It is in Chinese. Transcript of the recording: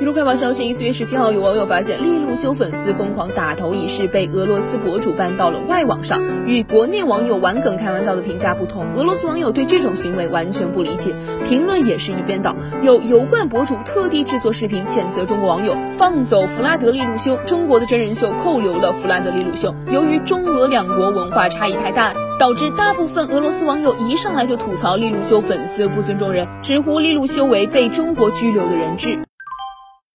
一路快报消息四月十七号有网友发现利路修粉丝疯狂打头一事被俄罗斯博主搬到了外网上与国内网友玩梗开玩笑的评价不同俄罗斯网友对这种行为完全不理解。评论也是一边倒有油罐博主特地制作视频谴责中国网友放走弗拉德利路修中国的真人秀扣留了弗拉德利路修。由于中俄两国文化差异太大导致大部分俄罗斯网友一上来就吐槽利路修粉丝不尊重人直呼利路修为被中国拘留的人质